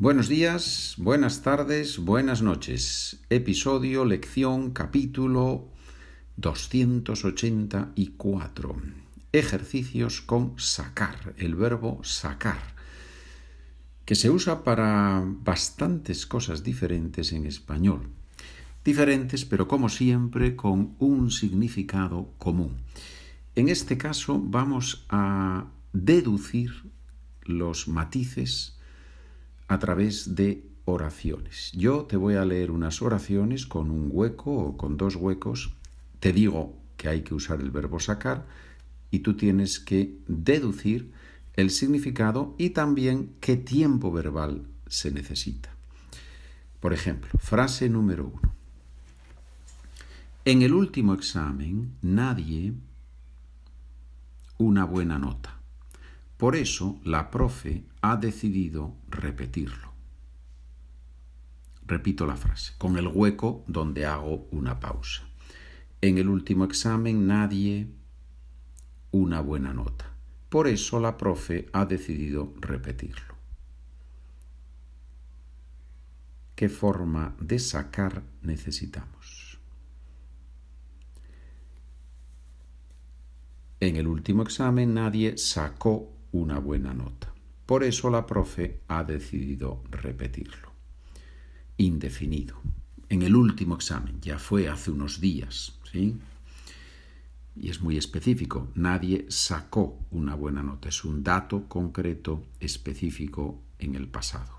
Buenos días, buenas tardes, buenas noches. Episodio, lección, capítulo 284. Ejercicios con sacar, el verbo sacar, que se usa para bastantes cosas diferentes en español. Diferentes, pero como siempre, con un significado común. En este caso vamos a deducir los matices a través de oraciones. Yo te voy a leer unas oraciones con un hueco o con dos huecos. Te digo que hay que usar el verbo sacar y tú tienes que deducir el significado y también qué tiempo verbal se necesita. Por ejemplo, frase número uno. En el último examen nadie una buena nota. Por eso la profe ha decidido repetirlo. Repito la frase, con el hueco donde hago una pausa. En el último examen nadie una buena nota. Por eso la profe ha decidido repetirlo. ¿Qué forma de sacar necesitamos? En el último examen nadie sacó una buena nota. Por eso la profe ha decidido repetirlo. Indefinido. En el último examen, ya fue hace unos días, ¿sí? Y es muy específico. Nadie sacó una buena nota. Es un dato concreto, específico en el pasado.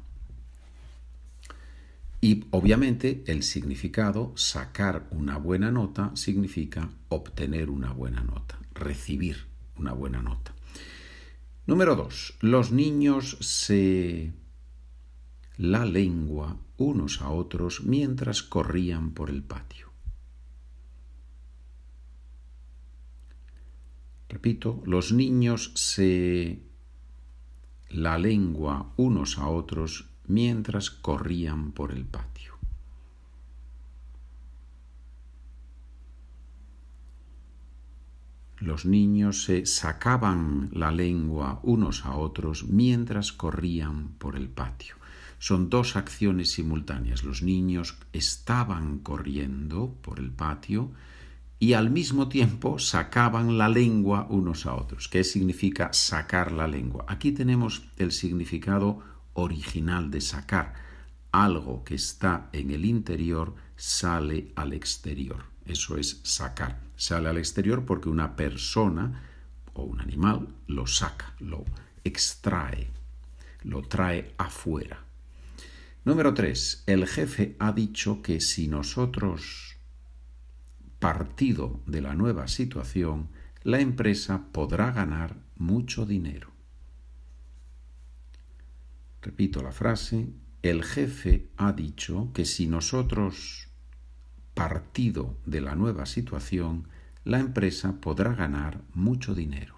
Y obviamente el significado, sacar una buena nota, significa obtener una buena nota, recibir una buena nota. Número dos, los niños se la lengua unos a otros mientras corrían por el patio. Repito, los niños se la lengua unos a otros mientras corrían por el patio. Los niños se sacaban la lengua unos a otros mientras corrían por el patio. Son dos acciones simultáneas. Los niños estaban corriendo por el patio y al mismo tiempo sacaban la lengua unos a otros. ¿Qué significa sacar la lengua? Aquí tenemos el significado original de sacar. Algo que está en el interior sale al exterior. Eso es sacar. Sale al exterior porque una persona o un animal lo saca, lo extrae, lo trae afuera. Número tres, el jefe ha dicho que si nosotros, partido de la nueva situación, la empresa podrá ganar mucho dinero. Repito la frase, el jefe ha dicho que si nosotros partido de la nueva situación, la empresa podrá ganar mucho dinero.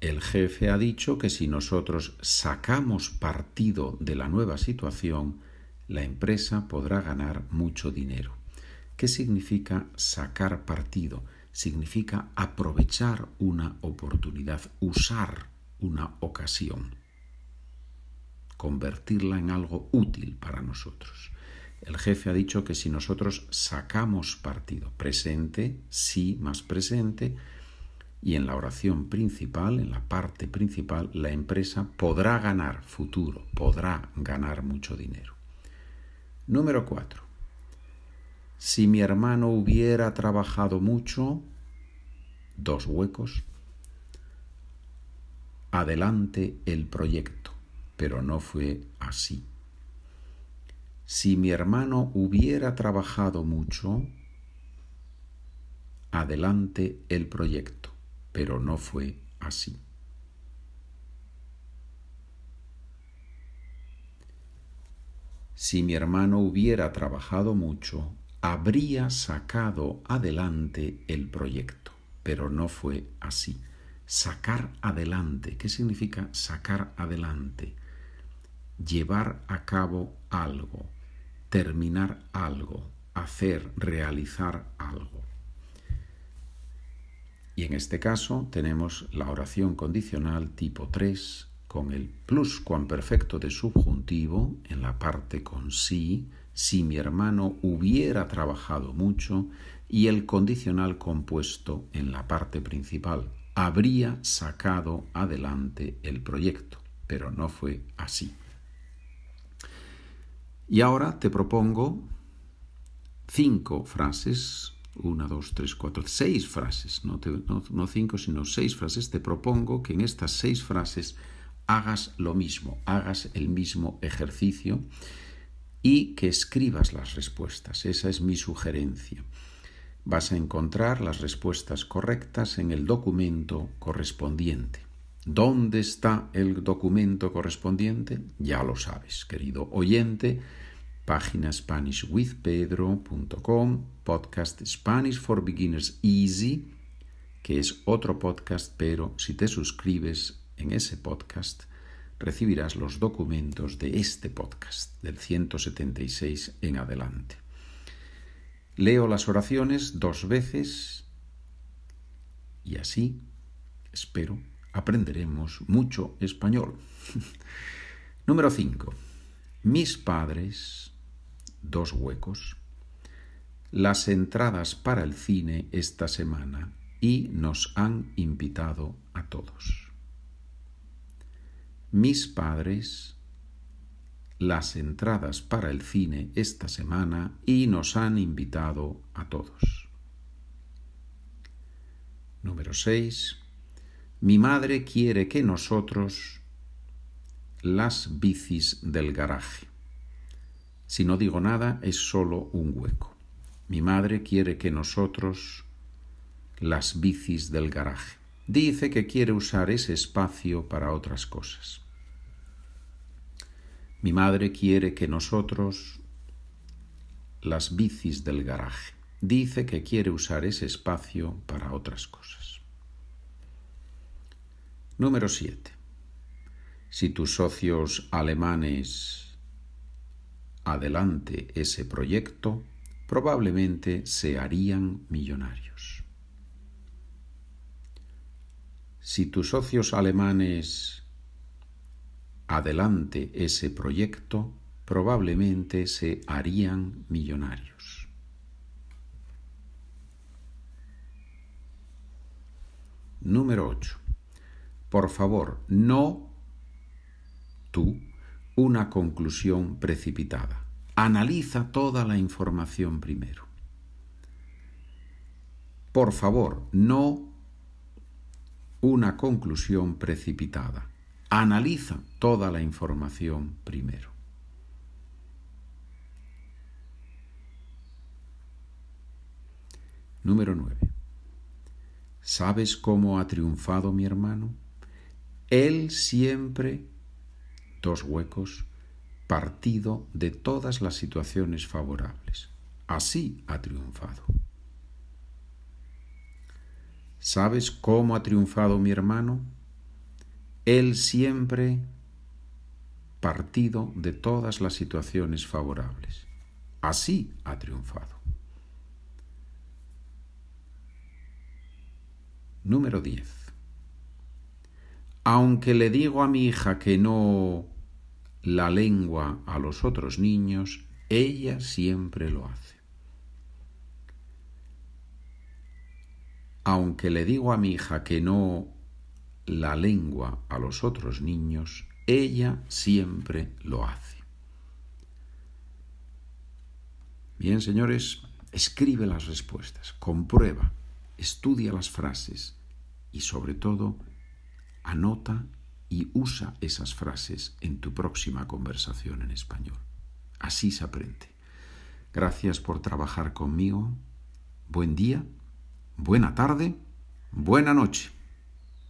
El jefe ha dicho que si nosotros sacamos partido de la nueva situación, la empresa podrá ganar mucho dinero. ¿Qué significa sacar partido? Significa aprovechar una oportunidad, usar una ocasión convertirla en algo útil para nosotros. El jefe ha dicho que si nosotros sacamos partido, presente, sí más presente, y en la oración principal, en la parte principal, la empresa podrá ganar futuro, podrá ganar mucho dinero. Número cuatro. Si mi hermano hubiera trabajado mucho, dos huecos, adelante el proyecto pero no fue así. Si mi hermano hubiera trabajado mucho, adelante el proyecto, pero no fue así. Si mi hermano hubiera trabajado mucho, habría sacado adelante el proyecto, pero no fue así. Sacar adelante, ¿qué significa sacar adelante? Llevar a cabo algo, terminar algo, hacer, realizar algo. Y en este caso tenemos la oración condicional tipo 3 con el pluscuamperfecto de subjuntivo en la parte con sí, si mi hermano hubiera trabajado mucho, y el condicional compuesto en la parte principal. Habría sacado adelante el proyecto, pero no fue así. Y ahora te propongo cinco frases, una, dos, tres, cuatro, seis frases, no, cinco, sino seis frases. Te propongo que en estas seis frases hagas lo mismo, hagas el mismo ejercicio y que escribas las respuestas. Esa es mi sugerencia. Vas a encontrar las respuestas correctas en el documento correspondiente. ¿Dónde está el documento correspondiente? Ya lo sabes, querido oyente. Página SpanishWithPedro.com, podcast Spanish for Beginners Easy, que es otro podcast, pero si te suscribes en ese podcast, recibirás los documentos de este podcast, del 176 en adelante. Leo las oraciones dos veces y así, espero, aprenderemos mucho español. Número 5. Mis padres, dos huecos, las entradas para el cine esta semana y nos han invitado a todos. Mis padres, las entradas para el cine esta semana y nos han invitado a todos. Número 6. Mi madre quiere que nosotros las bicis del garaje. Si no digo nada, es solo un hueco. Mi madre quiere que nosotros las bicis del garaje. Dice que quiere usar ese espacio para otras cosas. Mi madre quiere que nosotros las bicis del garaje. Dice que quiere usar ese espacio para otras cosas. Número 7. Si tus socios alemanes adelante ese proyecto, probablemente se harían millonarios. Si tus socios alemanes adelante ese proyecto, probablemente se harían millonarios. Número 8. Por favor, no tú una conclusión precipitada. Analiza toda la información primero. Por favor, no una conclusión precipitada. Analiza toda la información primero. Número 9. ¿Sabes cómo ha triunfado mi hermano? Él siempre, dos huecos, partido de todas las situaciones favorables. Así ha triunfado. ¿Sabes cómo ha triunfado mi hermano? Él siempre partido de todas las situaciones favorables. Así ha triunfado. Número 10. Aunque le digo a mi hija que no la lengua a los otros niños, ella siempre lo hace. Aunque le digo a mi hija que no la lengua a los otros niños, ella siempre lo hace. Bien, señores, escribe las respuestas, comprueba, estudia las frases y sobre todo anota y usa esas frases en tu próxima conversación en español. Así se aprende. Gracias por trabajar conmigo. Buen día, buena tarde, buena noche.